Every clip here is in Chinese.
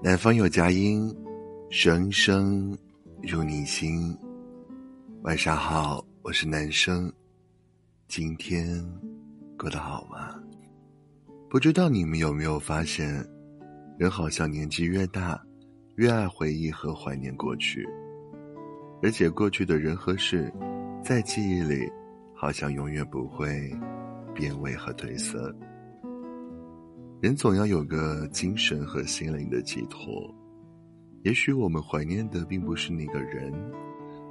南方有佳音，声声入你心。晚上好，我是男生。今天过得好吗？不知道你们有没有发现，人好像年纪越大，越爱回忆和怀念过去，而且过去的人和事，在记忆里，好像永远不会变味和褪色。人总要有个精神和心灵的寄托，也许我们怀念的并不是那个人，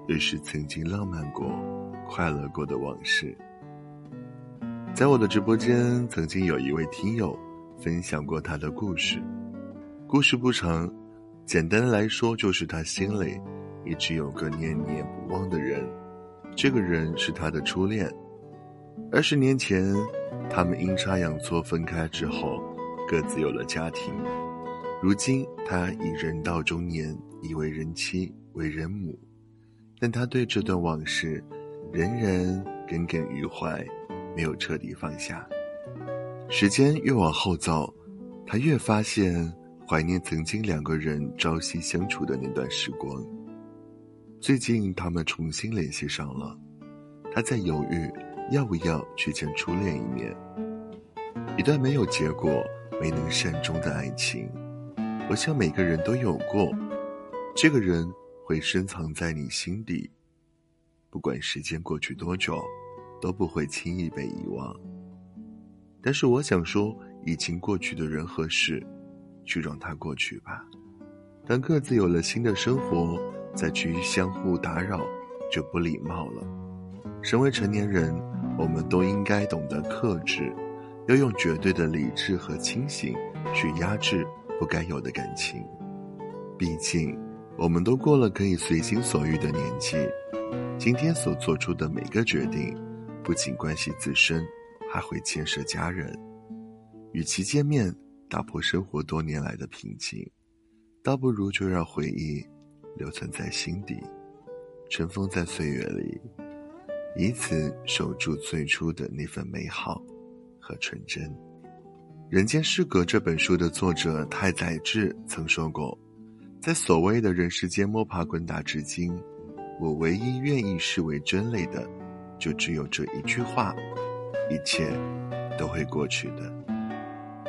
而是曾经浪漫过、快乐过的往事。在我的直播间，曾经有一位听友分享过他的故事，故事不长，简单来说就是他心里一直有个念念不忘的人，这个人是他的初恋。二十年前，他们阴差阳错分开之后。各自有了家庭，如今他已人到中年，已为人妻，为人母，但他对这段往事仍然耿耿于怀，没有彻底放下。时间越往后走，他越发现怀念曾经两个人朝夕相处的那段时光。最近他们重新联系上了，他在犹豫要不要去见初恋一面。一段没有结果。没能善终的爱情，我想每个人都有过。这个人会深藏在你心底，不管时间过去多久，都不会轻易被遗忘。但是我想说，已经过去的人和事，就让它过去吧。当各自有了新的生活，再去相互打扰，就不礼貌了。身为成年人，我们都应该懂得克制。要用绝对的理智和清醒去压制不该有的感情，毕竟我们都过了可以随心所欲的年纪。今天所做出的每个决定，不仅关系自身，还会牵涉家人。与其见面打破生活多年来的平静，倒不如就让回忆留存在心底，尘封在岁月里，以此守住最初的那份美好。和纯真，《人间失格》这本书的作者太宰治曾说过：“在所谓的人世间摸爬滚打至今，我唯一愿意视为真理的，就只有这一句话：一切都会过去的。”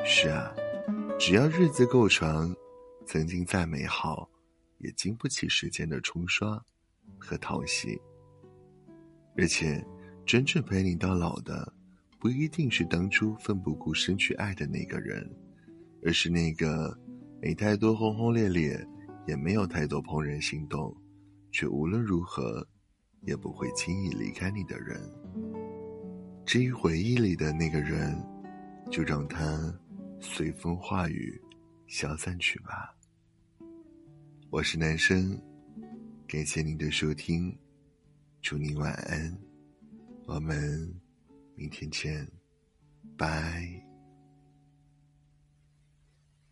是啊，只要日子够长，曾经再美好，也经不起时间的冲刷和淘洗。而且，真正陪你到老的。不一定是当初奋不顾身去爱的那个人，而是那个没太多轰轰烈烈，也没有太多怦然心动，却无论如何也不会轻易离开你的人。至于回忆里的那个人，就让他随风化雨，消散去吧。我是男生，感谢您的收听，祝您晚安，我们。明天见，拜。